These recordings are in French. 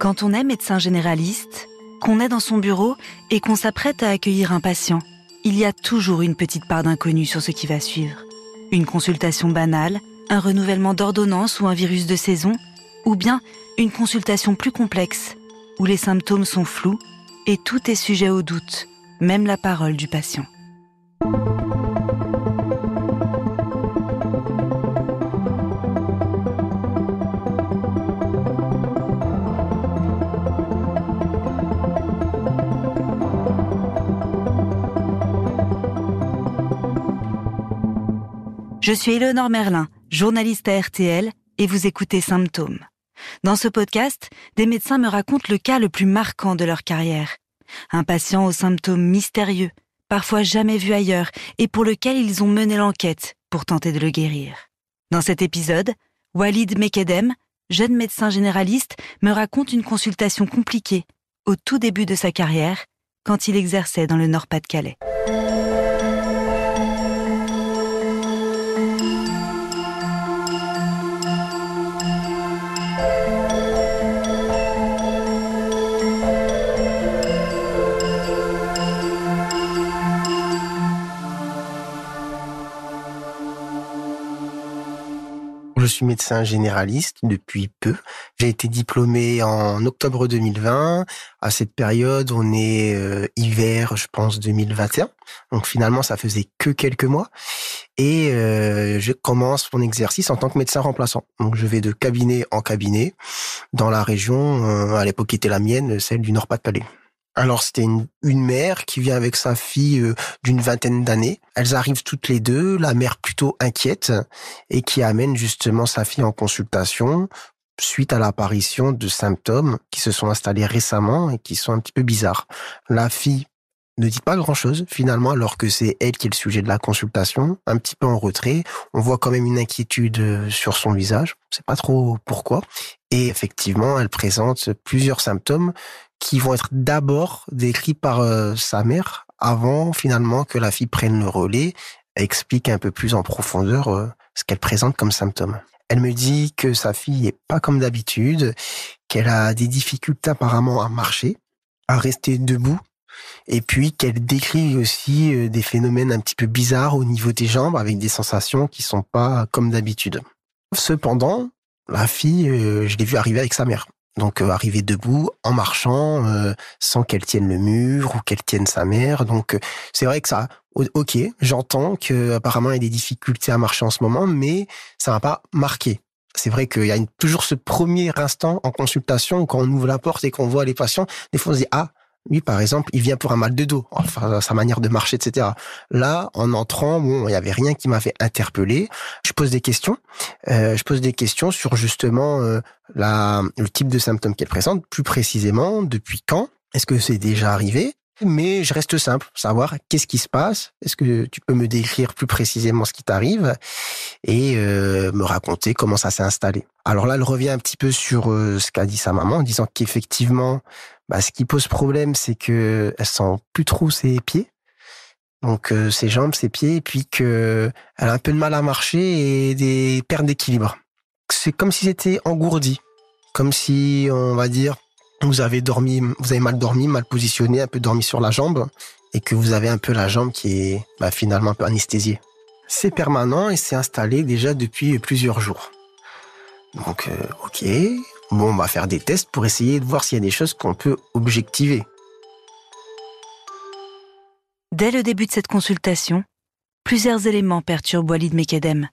Quand on est médecin généraliste, qu'on est dans son bureau et qu'on s'apprête à accueillir un patient, il y a toujours une petite part d'inconnu sur ce qui va suivre. Une consultation banale, un renouvellement d'ordonnance ou un virus de saison, ou bien une consultation plus complexe, où les symptômes sont flous et tout est sujet au doute, même la parole du patient. Je suis Eleonore Merlin, journaliste à RTL, et vous écoutez Symptômes. Dans ce podcast, des médecins me racontent le cas le plus marquant de leur carrière. Un patient aux symptômes mystérieux, parfois jamais vu ailleurs, et pour lequel ils ont mené l'enquête pour tenter de le guérir. Dans cet épisode, Walid Mekedem, jeune médecin généraliste, me raconte une consultation compliquée au tout début de sa carrière, quand il exerçait dans le Nord-Pas-de-Calais. Suis médecin généraliste depuis peu. J'ai été diplômé en octobre 2020. À cette période, on est euh, hiver, je pense 2021. Donc finalement, ça faisait que quelques mois. Et euh, je commence mon exercice en tant que médecin remplaçant. Donc je vais de cabinet en cabinet dans la région, euh, à l'époque qui était la mienne, celle du Nord-Pas-de-Calais. Alors c'était une, mère qui vient avec sa fille euh, d'une vingtaine d'années. Elles arrivent toutes les deux, la mère plutôt inquiète et qui amène justement sa fille en consultation suite à l'apparition de symptômes qui se sont installés récemment et qui sont un petit peu bizarres. La fille ne dit pas grand-chose finalement alors que c'est elle qui est le sujet de la consultation, un petit peu en retrait. On voit quand même une inquiétude euh, sur son visage, on sait pas trop pourquoi. Et effectivement, elle présente plusieurs symptômes qui vont être d'abord décrits par euh, sa mère avant finalement que la fille prenne le relais et explique un peu plus en profondeur euh, ce qu'elle présente comme symptômes. Elle me dit que sa fille est pas comme d'habitude, qu'elle a des difficultés apparemment à marcher, à rester debout, et puis qu'elle décrit aussi euh, des phénomènes un petit peu bizarres au niveau des jambes avec des sensations qui sont pas comme d'habitude. Cependant, la fille, je l'ai vue arriver avec sa mère. Donc euh, arriver debout en marchant euh, sans qu'elle tienne le mur ou qu'elle tienne sa mère. Donc euh, c'est vrai que ça OK, j'entends que apparemment il y a des difficultés à marcher en ce moment mais ça m'a pas marqué. C'est vrai qu'il y a toujours ce premier instant en consultation quand on ouvre la porte et qu'on voit les patients, des fois on se dit ah lui, par exemple, il vient pour un mal de dos, enfin sa manière de marcher, etc. Là, en entrant, bon, il y avait rien qui m'avait interpellé. Je pose des questions. Euh, je pose des questions sur justement euh, le type de symptômes qu'elle présente, plus précisément, depuis quand Est-ce que c'est déjà arrivé? Mais je reste simple, savoir qu'est-ce qui se passe. Est-ce que tu peux me décrire plus précisément ce qui t'arrive et euh, me raconter comment ça s'est installé. Alors là, elle revient un petit peu sur euh, ce qu'a dit sa maman, en disant qu'effectivement, bah, ce qui pose problème, c'est que elle sent plus trop ses pieds, donc euh, ses jambes, ses pieds, et puis que elle a un peu de mal à marcher et des pertes d'équilibre. C'est comme si c'était engourdi, comme si on va dire vous avez dormi, vous avez mal dormi, mal positionné, un peu dormi sur la jambe, et que vous avez un peu la jambe qui est bah, finalement un peu anesthésiée. C'est permanent et c'est installé déjà depuis plusieurs jours. Donc, euh, ok, bon, on va faire des tests pour essayer de voir s'il y a des choses qu'on peut objectiver. Dès le début de cette consultation, plusieurs éléments perturbent Walid Mekedem.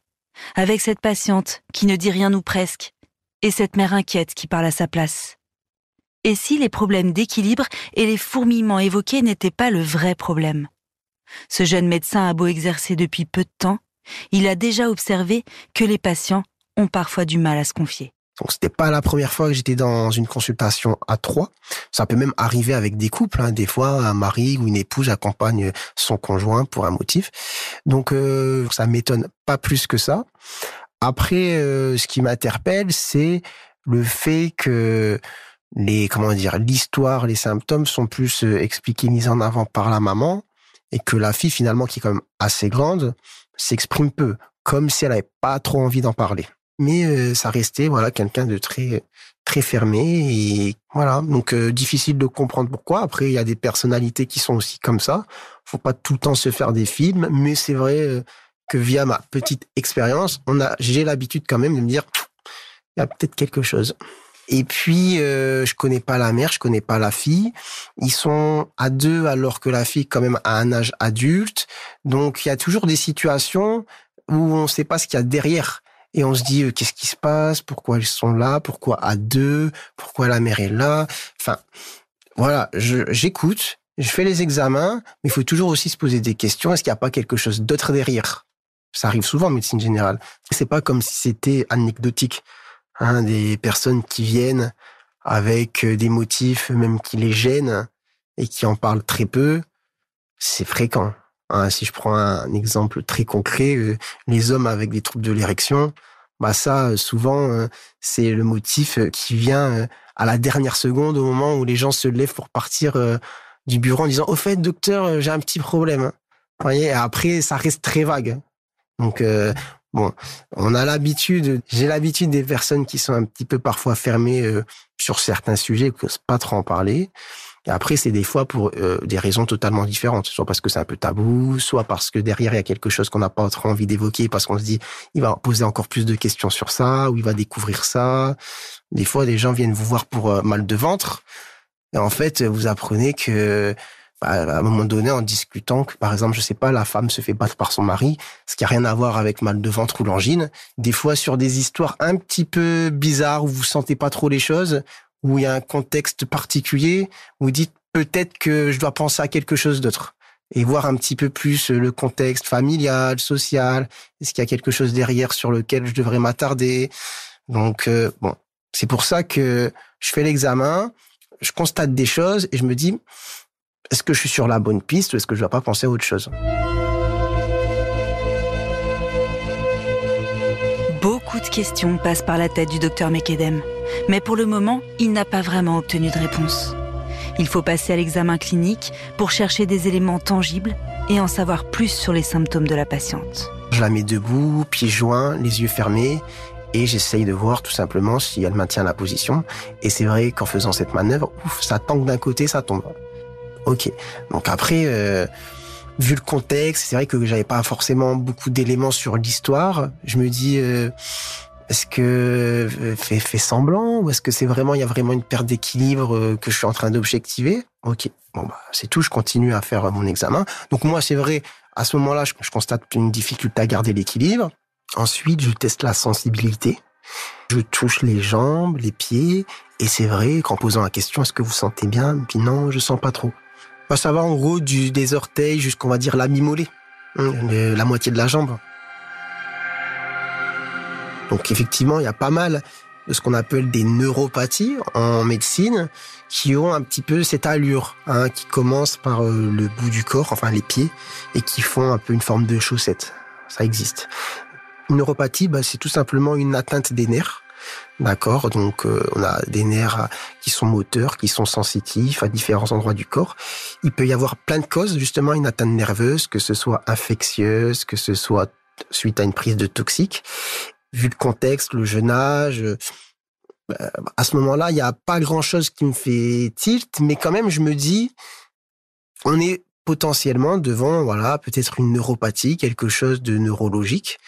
Avec cette patiente qui ne dit rien ou presque, et cette mère inquiète qui parle à sa place. Et si les problèmes d'équilibre et les fourmillements évoqués n'étaient pas le vrai problème? Ce jeune médecin a beau exercer depuis peu de temps, il a déjà observé que les patients ont parfois du mal à se confier. Donc c'était pas la première fois que j'étais dans une consultation à trois. Ça peut même arriver avec des couples. Hein. Des fois, un mari ou une épouse accompagne son conjoint pour un motif. Donc euh, ça m'étonne pas plus que ça. Après, euh, ce qui m'interpelle, c'est le fait que les comment dire l'histoire, les symptômes sont plus euh, expliqués, mis en avant par la maman, et que la fille finalement qui est quand même assez grande s'exprime peu, comme si elle avait pas trop envie d'en parler. mais euh, ça restait voilà quelqu'un de très très fermé et voilà donc euh, difficile de comprendre pourquoi. Après il y a des personnalités qui sont aussi comme ça. Faut pas tout le temps se faire des films, mais c'est vrai euh, que via ma petite expérience, on a j'ai l'habitude quand même de me dire il y a peut-être quelque chose. Et puis, euh, je connais pas la mère, je connais pas la fille. Ils sont à deux alors que la fille quand même a un âge adulte. Donc, il y a toujours des situations où on ne sait pas ce qu'il y a derrière. Et on se dit, euh, qu'est-ce qui se passe? Pourquoi ils sont là? Pourquoi à deux? Pourquoi la mère est là? Enfin, voilà, j'écoute, je, fais les examens, mais il faut toujours aussi se poser des questions. Est-ce qu'il n'y a pas quelque chose d'autre derrière? Ça arrive souvent en médecine générale. C'est pas comme si c'était anecdotique. Hein, des personnes qui viennent avec euh, des motifs même qui les gênent et qui en parlent très peu, c'est fréquent. Hein, si je prends un exemple très concret, euh, les hommes avec des troubles de l'érection, bah ça, euh, souvent, c'est le motif qui vient à la dernière seconde, au moment où les gens se lèvent pour partir du bureau en disant « Au fait, docteur, j'ai un petit problème. Hein. Vous voyez, après, ça reste très vague. Donc, Bon, on a l'habitude, j'ai l'habitude des personnes qui sont un petit peu parfois fermées euh, sur certains sujets, que pas trop en parler. Et après, c'est des fois pour euh, des raisons totalement différentes, soit parce que c'est un peu tabou, soit parce que derrière il y a quelque chose qu'on n'a pas trop envie d'évoquer, parce qu'on se dit il va poser encore plus de questions sur ça, ou il va découvrir ça. Des fois, des gens viennent vous voir pour euh, mal de ventre, et en fait, vous apprenez que à un moment donné, en discutant que, par exemple, je sais pas, la femme se fait battre par son mari, ce qui a rien à voir avec mal de ventre ou l'angine. Des fois, sur des histoires un petit peu bizarres où vous sentez pas trop les choses, où il y a un contexte particulier, vous dites peut-être que je dois penser à quelque chose d'autre et voir un petit peu plus le contexte familial, social. Est-ce qu'il y a quelque chose derrière sur lequel je devrais m'attarder? Donc euh, bon, c'est pour ça que je fais l'examen, je constate des choses et je me dis est-ce que je suis sur la bonne piste ou est-ce que je dois pas penser à autre chose? Beaucoup de questions passent par la tête du docteur Mekedem, mais pour le moment, il n'a pas vraiment obtenu de réponse. Il faut passer à l'examen clinique pour chercher des éléments tangibles et en savoir plus sur les symptômes de la patiente. Je la mets debout, pieds joints, les yeux fermés, et j'essaye de voir tout simplement si elle maintient la position. Et c'est vrai qu'en faisant cette manœuvre, ouf, ça tangue d'un côté, ça tombe. Ok. Donc après, euh, vu le contexte, c'est vrai que j'avais pas forcément beaucoup d'éléments sur l'histoire. Je me dis, euh, est-ce que euh, fait, semblant ou est-ce que c'est vraiment il y a vraiment une perte d'équilibre que je suis en train d'objectiver? Ok. Bon bah c'est tout. Je continue à faire mon examen. Donc moi c'est vrai. À ce moment-là, je, je constate une difficulté à garder l'équilibre. Ensuite, je teste la sensibilité. Je touche les jambes, les pieds, et c'est vrai qu'en posant la question, est-ce que vous sentez bien? Puis non, je sens pas trop. Bah, ça va en gros du, des orteils jusqu'on va dire la mi-mollet, hein, la moitié de la jambe. Donc effectivement, il y a pas mal de ce qu'on appelle des neuropathies en médecine qui ont un petit peu cette allure, hein, qui commence par euh, le bout du corps, enfin les pieds, et qui font un peu une forme de chaussette. Ça existe. Une neuropathie, bah, c'est tout simplement une atteinte des nerfs D'accord Donc euh, on a des nerfs qui sont moteurs, qui sont sensitifs à différents endroits du corps. Il peut y avoir plein de causes justement une atteinte nerveuse, que ce soit infectieuse, que ce soit suite à une prise de toxiques. Vu le contexte, le jeune âge, euh, à ce moment-là, il n'y a pas grand-chose qui me fait tilt, mais quand même je me dis, on est potentiellement devant, voilà, peut-être une neuropathie, quelque chose de neurologique.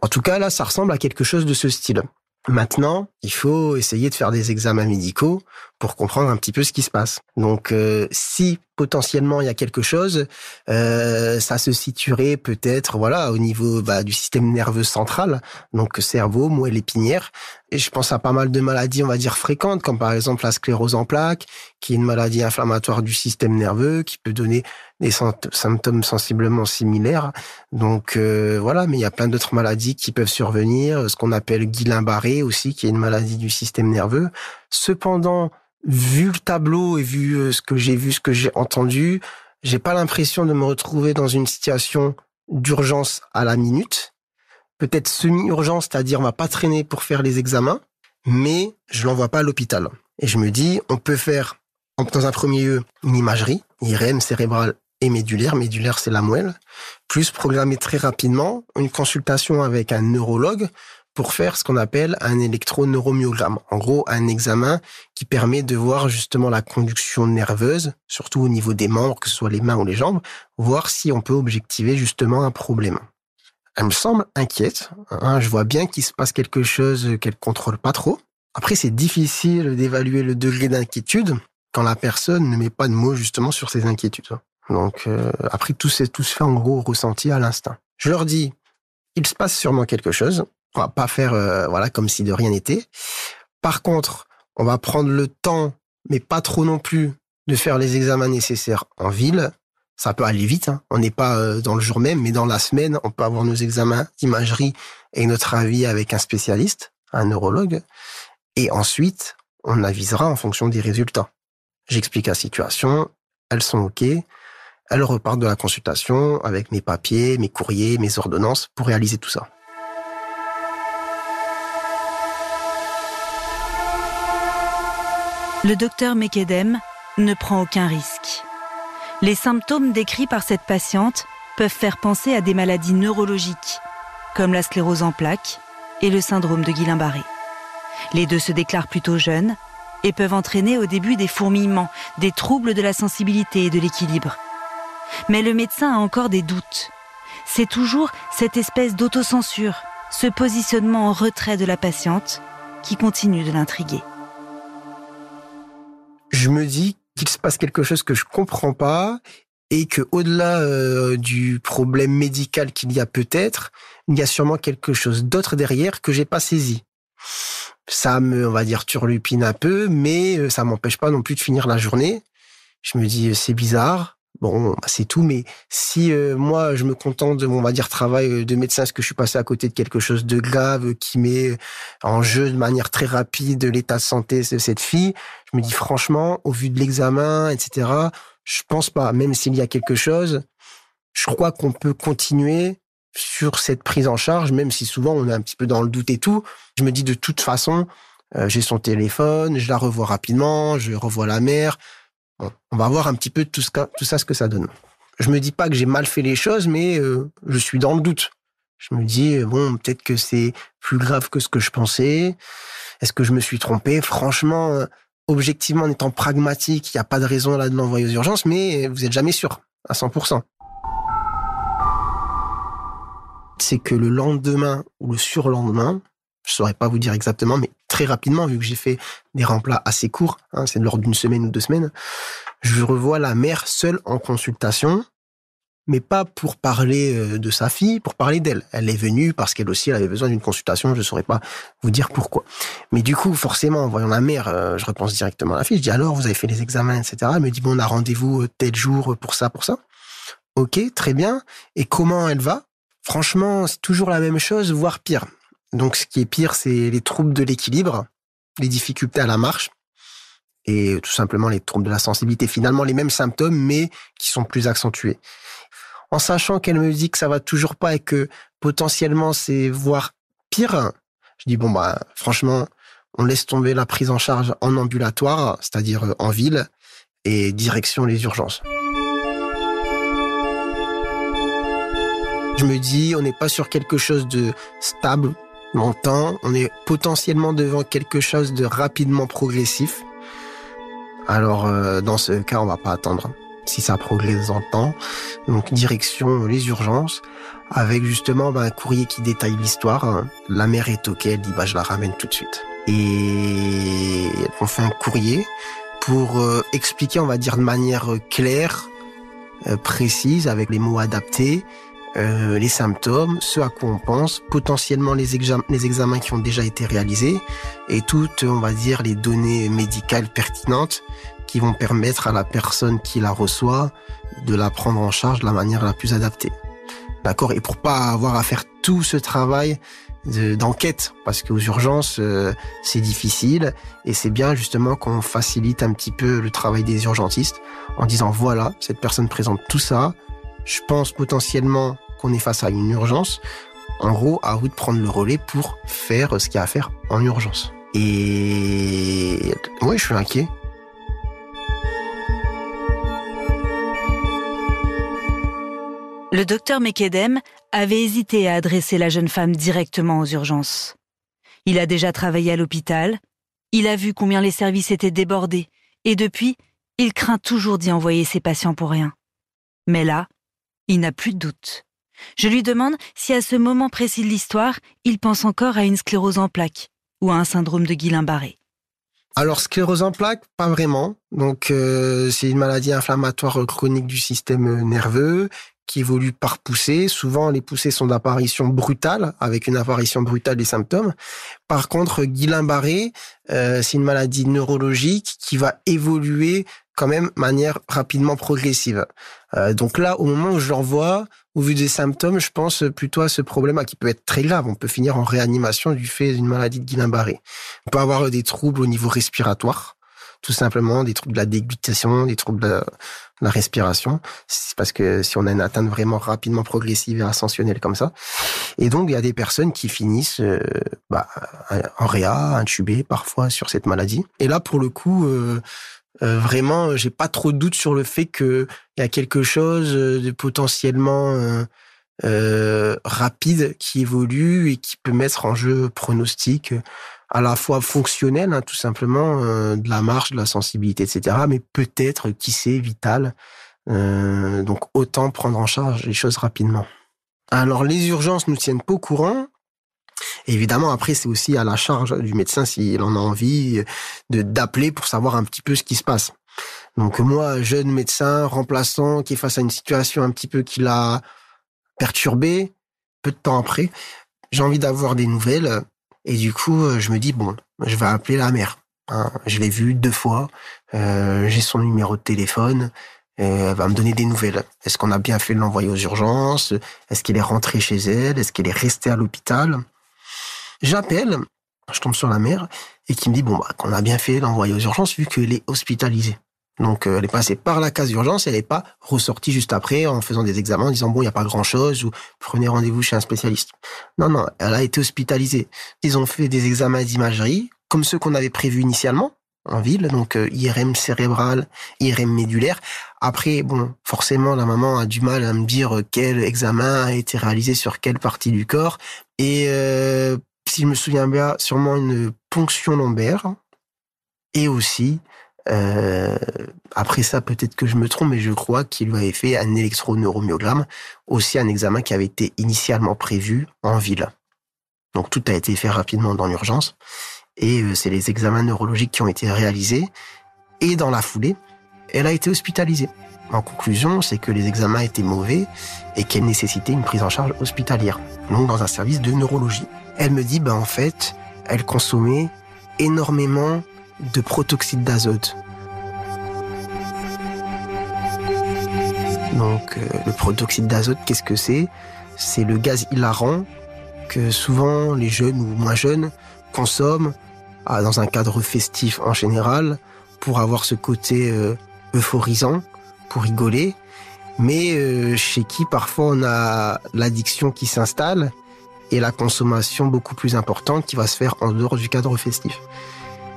en tout cas, là, ça ressemble à quelque chose de ce style. Maintenant, il faut essayer de faire des examens médicaux pour comprendre un petit peu ce qui se passe. Donc, euh, si potentiellement il y a quelque chose, euh, ça se situerait peut-être, voilà, au niveau bah, du système nerveux central, donc cerveau, moelle épinière. Et je pense à pas mal de maladies, on va dire fréquentes, comme par exemple la sclérose en plaques, qui est une maladie inflammatoire du système nerveux, qui peut donner des symptômes sensiblement similaires. Donc euh, voilà, mais il y a plein d'autres maladies qui peuvent survenir, ce qu'on appelle Guillain-Barré aussi, qui est une maladie du système nerveux. Cependant, vu le tableau et vu euh, ce que j'ai vu, ce que j'ai entendu, j'ai pas l'impression de me retrouver dans une situation d'urgence à la minute. Peut-être semi-urgence, c'est-à-dire on va pas traîner pour faire les examens, mais je l'envoie pas à l'hôpital. Et je me dis, on peut faire, dans un premier lieu, une imagerie, IRM cérébrale et médulaire. Médulaire, c'est la moelle. Plus programmer très rapidement une consultation avec un neurologue pour faire ce qu'on appelle un électroneuromyogramme. En gros, un examen qui permet de voir justement la conduction nerveuse, surtout au niveau des membres, que ce soit les mains ou les jambes, voir si on peut objectiver justement un problème. Elle me semble inquiète. Hein, je vois bien qu'il se passe quelque chose qu'elle contrôle pas trop. Après, c'est difficile d'évaluer le degré d'inquiétude quand la personne ne met pas de mots justement sur ses inquiétudes. Donc euh, après, tout, tout se fait en gros ressenti à l'instinct. Je leur dis, il se passe sûrement quelque chose. On va pas faire euh, voilà comme si de rien n'était. Par contre, on va prendre le temps, mais pas trop non plus, de faire les examens nécessaires en ville. Ça peut aller vite. Hein. On n'est pas euh, dans le jour même, mais dans la semaine, on peut avoir nos examens d'imagerie et notre avis avec un spécialiste, un neurologue. Et ensuite, on avisera en fonction des résultats. J'explique la situation, elles sont OK. Elles repartent de la consultation avec mes papiers, mes courriers, mes ordonnances pour réaliser tout ça. Le docteur Mekedem ne prend aucun risque. Les symptômes décrits par cette patiente peuvent faire penser à des maladies neurologiques, comme la sclérose en plaques et le syndrome de Guillain-Barré. Les deux se déclarent plutôt jeunes et peuvent entraîner au début des fourmillements, des troubles de la sensibilité et de l'équilibre. Mais le médecin a encore des doutes. C'est toujours cette espèce d'autocensure, ce positionnement en retrait de la patiente, qui continue de l'intriguer. Je me dis qu'il se passe quelque chose que je comprends pas et que au-delà euh, du problème médical qu'il y a peut-être, il y a sûrement quelque chose d'autre derrière que j'ai pas saisi ça me, on va dire, turlupine un peu, mais euh, ça m'empêche pas non plus de finir la journée. Je me dis, euh, c'est bizarre. Bon, bah, c'est tout, mais si euh, moi je me contente de mon, on va dire, travail de médecin, est-ce que je suis passé à côté de quelque chose de grave qui met en jeu de manière très rapide l'état de santé de cette fille? Je me dis franchement, au vu de l'examen, etc., je pense pas. Même s'il y a quelque chose, je crois qu'on peut continuer sur cette prise en charge, même si souvent on est un petit peu dans le doute et tout. Je me dis de toute façon, euh, j'ai son téléphone, je la revois rapidement, je revois la mère. on va voir un petit peu tout, ce, tout ça, ce que ça donne. Je me dis pas que j'ai mal fait les choses, mais euh, je suis dans le doute. Je me dis, euh, bon, peut-être que c'est plus grave que ce que je pensais. Est-ce que je me suis trompé? Franchement, objectivement, en étant pragmatique, il n'y a pas de raison là de l'envoyer aux urgences, mais vous n'êtes jamais sûr à 100% c'est que le lendemain ou le surlendemain, je saurais pas vous dire exactement, mais très rapidement, vu que j'ai fait des remplats assez courts, hein, c'est lors d'une semaine ou deux semaines, je revois la mère seule en consultation, mais pas pour parler euh, de sa fille, pour parler d'elle. Elle est venue parce qu'elle aussi elle avait besoin d'une consultation, je ne saurais pas vous dire pourquoi. Mais du coup, forcément, en voyant la mère, euh, je repense directement à la fille, je dis alors, vous avez fait les examens, etc. Elle me dit, bon, on a rendez-vous euh, tel jour pour ça, pour ça. Ok, très bien. Et comment elle va? Franchement, c'est toujours la même chose, voire pire. Donc, ce qui est pire, c'est les troubles de l'équilibre, les difficultés à la marche et tout simplement les troubles de la sensibilité. Finalement, les mêmes symptômes, mais qui sont plus accentués. En sachant qu'elle me dit que ça va toujours pas et que potentiellement c'est voire pire, je dis bon bah franchement, on laisse tomber la prise en charge en ambulatoire, c'est-à-dire en ville, et direction les urgences. Je me dis, on n'est pas sur quelque chose de stable longtemps, on est potentiellement devant quelque chose de rapidement progressif. Alors, euh, dans ce cas, on va pas attendre si ça progresse en temps. Donc, direction les urgences, avec justement bah, un courrier qui détaille l'histoire. La mère est OK, elle dit, bah, je la ramène tout de suite. Et on fait un courrier pour euh, expliquer, on va dire, de manière claire, euh, précise, avec les mots adaptés, euh, les symptômes, ce à quoi on pense, potentiellement les, les examens qui ont déjà été réalisés et toutes, on va dire, les données médicales pertinentes qui vont permettre à la personne qui la reçoit de la prendre en charge de la manière la plus adaptée. D'accord? Et pour pas avoir à faire tout ce travail d'enquête, parce qu'aux urgences, euh, c'est difficile, et c'est bien justement qu'on facilite un petit peu le travail des urgentistes en disant, voilà, cette personne présente tout ça, je pense potentiellement qu'on est face à une urgence, en gros, à vous de prendre le relais pour faire ce qu'il y a à faire en urgence. Et ouais, je suis inquiet. Le docteur Mekedem avait hésité à adresser la jeune femme directement aux urgences. Il a déjà travaillé à l'hôpital, il a vu combien les services étaient débordés, et depuis, il craint toujours d'y envoyer ses patients pour rien. Mais là, il n'a plus de doute. Je lui demande si à ce moment précis de l'histoire, il pense encore à une sclérose en plaques ou à un syndrome de Guillain-Barré. Alors sclérose en plaques, pas vraiment. Donc euh, c'est une maladie inflammatoire chronique du système nerveux qui évolue par poussée. Souvent, les poussées sont d'apparition brutale, avec une apparition brutale des symptômes. Par contre, Guillain-Barré, euh, c'est une maladie neurologique qui va évoluer quand même manière rapidement progressive. Euh, donc là, au moment où je l'envoie, au vu des symptômes, je pense plutôt à ce problème qui peut être très grave. On peut finir en réanimation du fait d'une maladie de Guillain-Barré. On peut avoir des troubles au niveau respiratoire, tout simplement, des troubles de la déglutition, des troubles de respiration. C'est parce que si on a une atteinte vraiment rapidement progressive et ascensionnelle comme ça. Et donc, il y a des personnes qui finissent euh, bah, en réa, intubées parfois sur cette maladie. Et là, pour le coup, euh, euh, vraiment, j'ai pas trop de doute sur le fait qu'il y a quelque chose de potentiellement euh, rapide qui évolue et qui peut mettre en jeu pronostic à la fois fonctionnel, hein, tout simplement, euh, de la marche, de la sensibilité, etc., mais peut-être, qui sait, vital. Euh, donc autant prendre en charge les choses rapidement. Alors les urgences nous tiennent pas au courant. Évidemment, après, c'est aussi à la charge du médecin s'il en a envie de d'appeler pour savoir un petit peu ce qui se passe. Donc moi, jeune médecin remplaçant qui est face à une situation un petit peu qui l'a perturbé, peu de temps après, j'ai envie d'avoir des nouvelles et du coup, euh, je me dis, bon, je vais appeler la mère. Hein. Je l'ai vue deux fois, euh, j'ai son numéro de téléphone, elle va me donner des nouvelles. Est-ce qu'on a bien fait de l'envoyer aux urgences? Est-ce qu'elle est rentrée chez elle? Est-ce qu'elle est restée à l'hôpital? J'appelle, je tombe sur la mère, et qui me dit, bon, bah, qu'on a bien fait d'envoyer aux urgences vu qu'elle est hospitalisée. Donc euh, elle est passée par la case d'urgence, elle n'est pas ressortie juste après en faisant des examens en disant bon il n'y a pas grand chose ou prenez rendez-vous chez un spécialiste. Non non, elle a été hospitalisée. Ils ont fait des examens d'imagerie comme ceux qu'on avait prévus initialement en ville, donc euh, IRM cérébral, IRM médulaire. Après bon forcément la maman a du mal à me dire quel examen a été réalisé sur quelle partie du corps et euh, si je me souviens bien sûrement une ponction lombaire et aussi euh, après ça, peut-être que je me trompe, mais je crois qu'il lui avait fait un électroneuromyogramme, aussi un examen qui avait été initialement prévu en ville. Donc tout a été fait rapidement dans l'urgence. Et euh, c'est les examens neurologiques qui ont été réalisés. Et dans la foulée, elle a été hospitalisée. En conclusion, c'est que les examens étaient mauvais et qu'elle nécessitait une prise en charge hospitalière, donc dans un service de neurologie. Elle me dit, ben en fait, elle consommait énormément de protoxyde d'azote. Donc euh, le protoxyde d'azote, qu'est-ce que c'est? C'est le gaz hilarant que souvent les jeunes ou moins jeunes consomment ah, dans un cadre festif en général pour avoir ce côté euh, euphorisant, pour rigoler, mais euh, chez qui parfois on a l'addiction qui s'installe et la consommation beaucoup plus importante qui va se faire en dehors du cadre festif.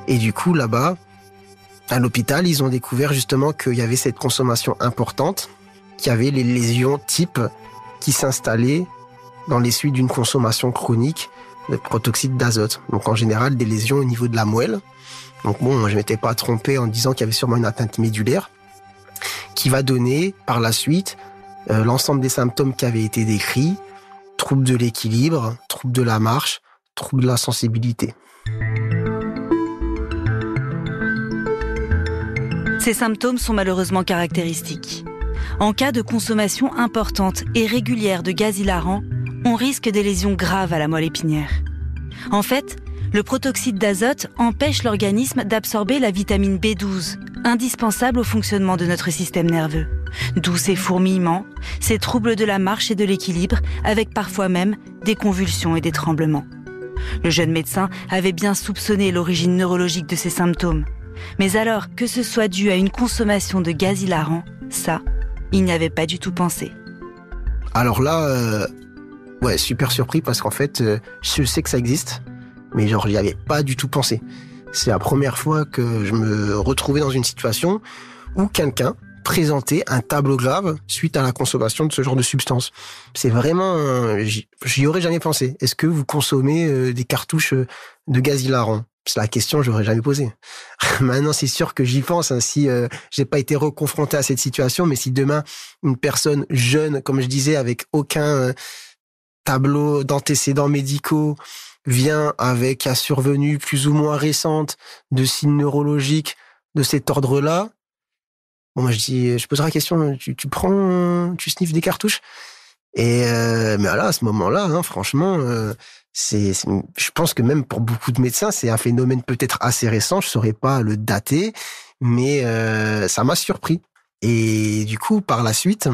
Et du coup, là-bas, à l'hôpital, ils ont découvert justement qu'il y avait cette consommation importante, qu'il y avait les lésions type qui s'installaient dans les suites d'une consommation chronique de protoxyde d'azote. Donc en général, des lésions au niveau de la moelle. Donc bon, je m'étais pas trompé en disant qu'il y avait sûrement une atteinte médulaire qui va donner par la suite euh, l'ensemble des symptômes qui avaient été décrits, troubles de l'équilibre, troubles de la marche, troubles de la sensibilité. Ces symptômes sont malheureusement caractéristiques. En cas de consommation importante et régulière de gaz hilarant, on risque des lésions graves à la moelle épinière. En fait, le protoxyde d'azote empêche l'organisme d'absorber la vitamine B12, indispensable au fonctionnement de notre système nerveux. D'où ces fourmillements, ces troubles de la marche et de l'équilibre, avec parfois même des convulsions et des tremblements. Le jeune médecin avait bien soupçonné l'origine neurologique de ces symptômes, mais alors que ce soit dû à une consommation de gaz hilarant, ça, il n'y avait pas du tout pensé. Alors là, euh, ouais, super surpris parce qu'en fait, euh, je sais que ça existe, mais genre, j'y avais pas du tout pensé. C'est la première fois que je me retrouvais dans une situation où quelqu'un présenter un tableau grave suite à la consommation de ce genre de substance. C'est vraiment, j'y aurais jamais pensé. Est-ce que vous consommez euh, des cartouches de gaz hilarant? C'est la question que j'aurais jamais posée. Maintenant, c'est sûr que j'y pense. Hein, si euh, j'ai pas été reconfronté à cette situation, mais si demain une personne jeune, comme je disais, avec aucun tableau d'antécédents médicaux, vient avec un survenue plus ou moins récente de signes neurologiques de cet ordre-là, bon, moi je dis, je poserai la question, tu, tu prends, tu sniffes des cartouches? Et euh, mais là, à ce moment-là, hein, franchement, euh, c'est, je pense que même pour beaucoup de médecins, c'est un phénomène peut-être assez récent. Je saurais pas le dater, mais euh, ça m'a surpris. Et du coup, par la suite,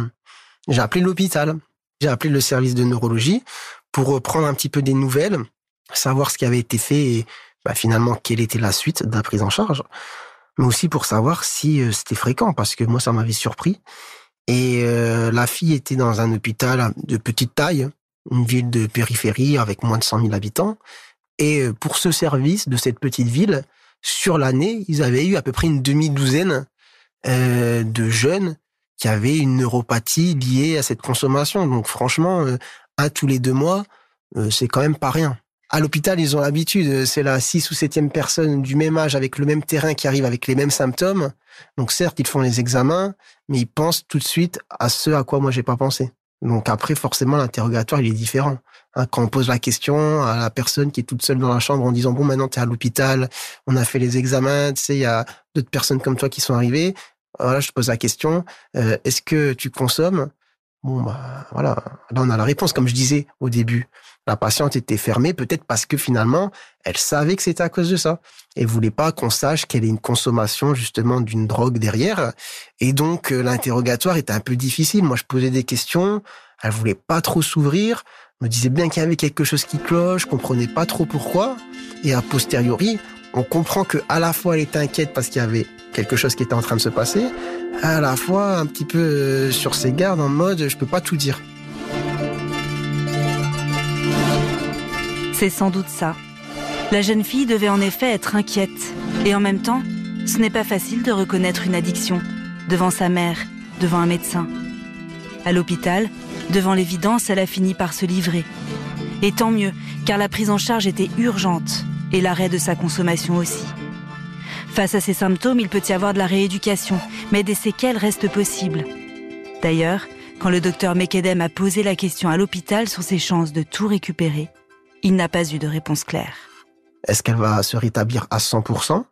j'ai appelé l'hôpital. J'ai appelé le service de neurologie pour prendre un petit peu des nouvelles savoir ce qui avait été fait et bah, finalement quelle était la suite de la prise en charge, mais aussi pour savoir si euh, c'était fréquent, parce que moi ça m'avait surpris. Et euh, la fille était dans un hôpital de petite taille, une ville de périphérie avec moins de 100 000 habitants. Et euh, pour ce service de cette petite ville, sur l'année, ils avaient eu à peu près une demi-douzaine de jeunes qui avaient une neuropathie liée à cette consommation. Donc franchement, à tous les deux mois, c'est quand même pas rien. À l'hôpital, ils ont l'habitude, c'est la six ou septième personne du même âge avec le même terrain qui arrive avec les mêmes symptômes. Donc certes, ils font les examens, mais ils pensent tout de suite à ce à quoi moi j'ai pas pensé. Donc après, forcément, l'interrogatoire, il est différent. Hein, quand on pose la question à la personne qui est toute seule dans la chambre en disant, bon, maintenant, tu es à l'hôpital, on a fait les examens, tu sais, il y a d'autres personnes comme toi qui sont arrivées. Voilà, je pose la question, euh, est-ce que tu consommes? Bon, bah, voilà. Là, on a la réponse, comme je disais au début. La patiente était fermée, peut-être parce que finalement, elle savait que c'était à cause de ça. Et voulait pas qu'on sache qu'elle ait une consommation, justement, d'une drogue derrière. Et donc, euh, l'interrogatoire était un peu difficile. Moi, je posais des questions. Elle voulait pas trop s'ouvrir. Me disait bien qu'il y avait quelque chose qui cloche, je comprenais pas trop pourquoi. Et a posteriori, on comprend que à la fois elle était inquiète parce qu'il y avait quelque chose qui était en train de se passer, à la fois un petit peu euh, sur ses gardes en mode je peux pas tout dire. C'est sans doute ça. La jeune fille devait en effet être inquiète. Et en même temps, ce n'est pas facile de reconnaître une addiction devant sa mère, devant un médecin. À l'hôpital, devant l'évidence, elle a fini par se livrer. Et tant mieux, car la prise en charge était urgente et l'arrêt de sa consommation aussi. Face à ces symptômes, il peut y avoir de la rééducation, mais des séquelles restent possibles. D'ailleurs, quand le docteur Mekedem a posé la question à l'hôpital sur ses chances de tout récupérer, il n'a pas eu de réponse claire. Est-ce qu'elle va se rétablir à 100%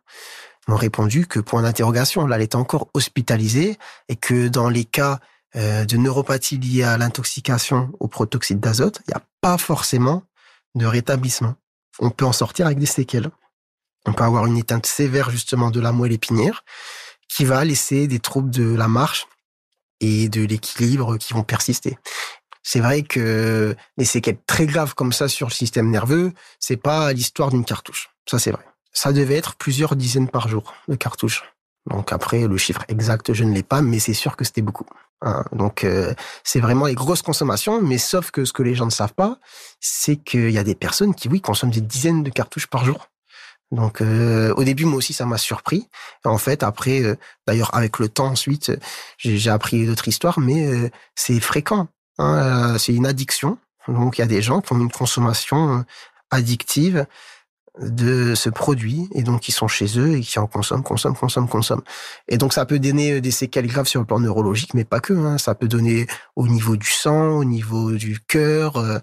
Ils m'ont répondu que point d'interrogation, là, elle est encore hospitalisée et que dans les cas euh, de neuropathie liée à l'intoxication au protoxyde d'azote, il n'y a pas forcément de rétablissement on peut en sortir avec des séquelles. On peut avoir une éteinte sévère justement de la moelle épinière qui va laisser des troubles de la marche et de l'équilibre qui vont persister. C'est vrai que les séquelles très graves comme ça sur le système nerveux, c'est pas l'histoire d'une cartouche. Ça, c'est vrai. Ça devait être plusieurs dizaines par jour de cartouches. Donc après, le chiffre exact, je ne l'ai pas, mais c'est sûr que c'était beaucoup. Hein. Donc euh, c'est vraiment les grosses consommations, mais sauf que ce que les gens ne savent pas, c'est qu'il y a des personnes qui, oui, consomment des dizaines de cartouches par jour. Donc euh, au début, moi aussi, ça m'a surpris. En fait, après, euh, d'ailleurs, avec le temps ensuite, j'ai appris d'autres histoires, mais c'est fréquent. Hein. c'est une addiction. Donc il y a des gens qui ont une consommation addictive de ce produit et donc qui sont chez eux et qui en consomment, consomment, consomment, consomment. Et donc ça peut donner euh, des séquelles graves sur le plan neurologique, mais pas que. Hein. Ça peut donner au niveau du sang, au niveau du cœur, euh,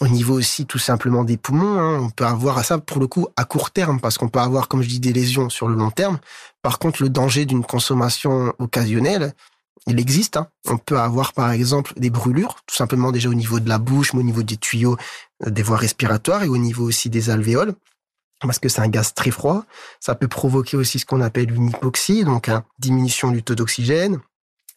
au niveau aussi tout simplement des poumons. Hein. On peut avoir ça pour le coup à court terme parce qu'on peut avoir, comme je dis, des lésions sur le long terme. Par contre, le danger d'une consommation occasionnelle, il existe. Hein. On peut avoir par exemple des brûlures, tout simplement déjà au niveau de la bouche, mais au niveau des tuyaux euh, des voies respiratoires et au niveau aussi des alvéoles, parce que c'est un gaz très froid. Ça peut provoquer aussi ce qu'on appelle une hypoxie, donc une diminution du taux d'oxygène,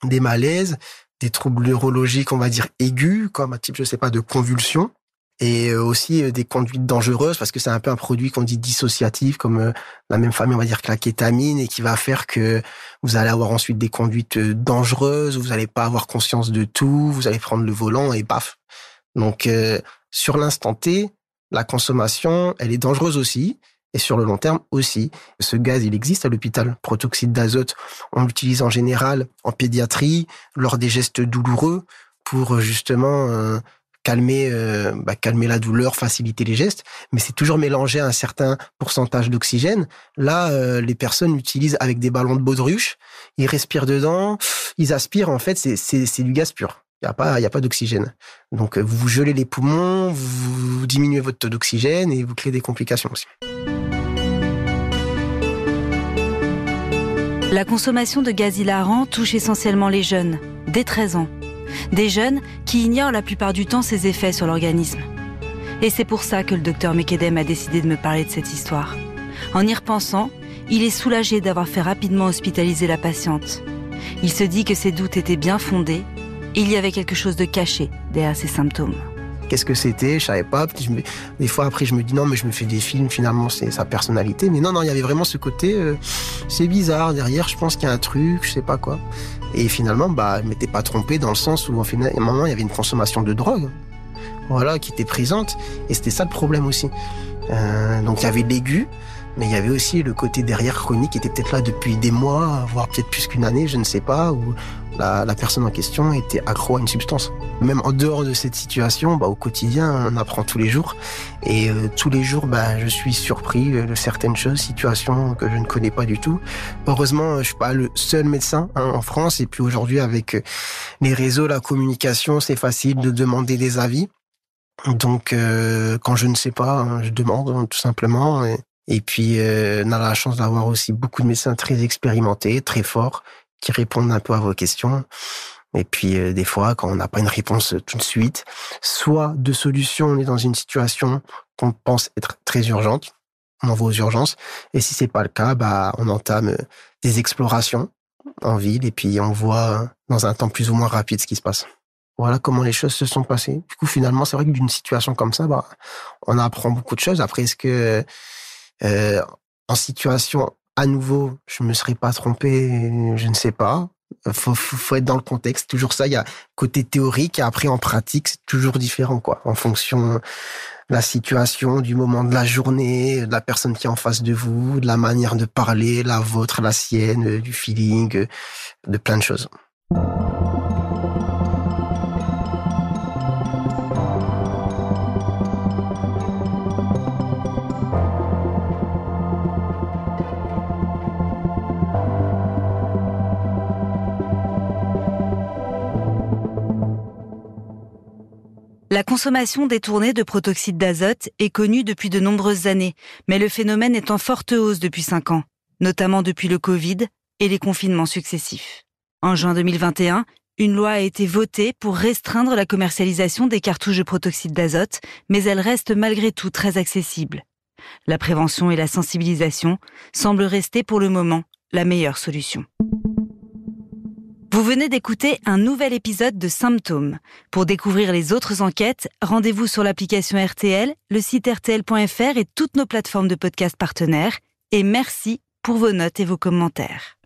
des malaises, des troubles neurologiques, on va dire aigus, comme un type, je sais pas, de convulsions et euh, aussi euh, des conduites dangereuses parce que c'est un peu un produit qu'on dit dissociatif comme euh, la même famille on va dire que la kétamine et qui va faire que vous allez avoir ensuite des conduites dangereuses, vous n'allez pas avoir conscience de tout, vous allez prendre le volant et paf. Donc sur l'instant T, la consommation, elle est dangereuse aussi, et sur le long terme aussi. Ce gaz, il existe à l'hôpital. Protoxyde d'azote, on l'utilise en général en pédiatrie, lors des gestes douloureux, pour euh, justement euh, calmer, euh, bah, calmer la douleur, faciliter les gestes. Mais c'est toujours mélangé à un certain pourcentage d'oxygène. Là, les personnes l'utilisent avec des ballons de baudruche. Ils respirent dedans, ils aspirent. En fait, c'est du gaz pur. Il n'y a pas, y a pas d'oxygène. Donc, vous gelez les poumons, vous diminuez votre taux d'oxygène et vous créez des complications aussi. La consommation de gaz hilarant touche essentiellement les jeunes, dès 13 ans. Des jeunes qui ignorent la plupart du temps ses effets sur l'organisme. Et c'est pour ça que le docteur Mekedem a décidé de me parler de cette histoire. En y repensant, il est soulagé d'avoir fait rapidement hospitaliser la patiente. Il se dit que ses doutes étaient bien fondés il y avait quelque chose de caché derrière ces symptômes qu'est-ce que c'était, je savais pas. des fois après je me dis non mais je me fais des films, finalement c'est sa personnalité. Mais non non, il y avait vraiment ce côté, euh, c'est bizarre derrière. Je pense qu'il y a un truc, je sais pas quoi. Et finalement bah je m'étais pas trompé dans le sens où en final, à un moment il y avait une consommation de drogue, voilà, qui était présente. Et c'était ça le problème aussi. Euh, donc il y avait l'aigu, mais il y avait aussi le côté derrière chronique qui était peut-être là depuis des mois, voire peut-être plus qu'une année, je ne sais pas, la, personne en question était accro à une substance. Même en dehors de cette situation, bah, au quotidien, on apprend tous les jours. Et euh, tous les jours, bah, je suis surpris de certaines choses, situations que je ne connais pas du tout. Heureusement, je suis pas le seul médecin hein, en France. Et puis aujourd'hui, avec euh, les réseaux, la communication, c'est facile de demander des avis. Donc, euh, quand je ne sais pas, hein, je demande hein, tout simplement. Et, et puis, euh, on a la chance d'avoir aussi beaucoup de médecins très expérimentés, très forts, qui répondent un peu à vos questions. Et puis, euh, des fois, quand on n'a pas une réponse tout de suite, soit de solution, on est dans une situation qu'on pense être très urgente, on envoie aux urgences. Et si c'est pas le cas, bah, on entame des explorations en ville et puis on voit dans un temps plus ou moins rapide ce qui se passe. Voilà comment les choses se sont passées. Du coup, finalement, c'est vrai que d'une situation comme ça, bah, on apprend beaucoup de choses. Après, est-ce que euh, en situation à nouveau, je me serais pas trompé, je ne sais pas. Faut, faut, être dans le contexte. Toujours ça, il y a côté théorique et après en pratique, c'est toujours différent, quoi. En fonction de la situation, du moment de la journée, de la personne qui est en face de vous, de la manière de parler, la vôtre, la sienne, du feeling, de plein de choses. La consommation détournée de protoxyde d'azote est connue depuis de nombreuses années, mais le phénomène est en forte hausse depuis cinq ans, notamment depuis le Covid et les confinements successifs. En juin 2021, une loi a été votée pour restreindre la commercialisation des cartouches de protoxyde d'azote, mais elle reste malgré tout très accessible. La prévention et la sensibilisation semblent rester pour le moment la meilleure solution. Vous venez d'écouter un nouvel épisode de Symptômes. Pour découvrir les autres enquêtes, rendez-vous sur l'application RTL, le site rtl.fr et toutes nos plateformes de podcast partenaires. Et merci pour vos notes et vos commentaires.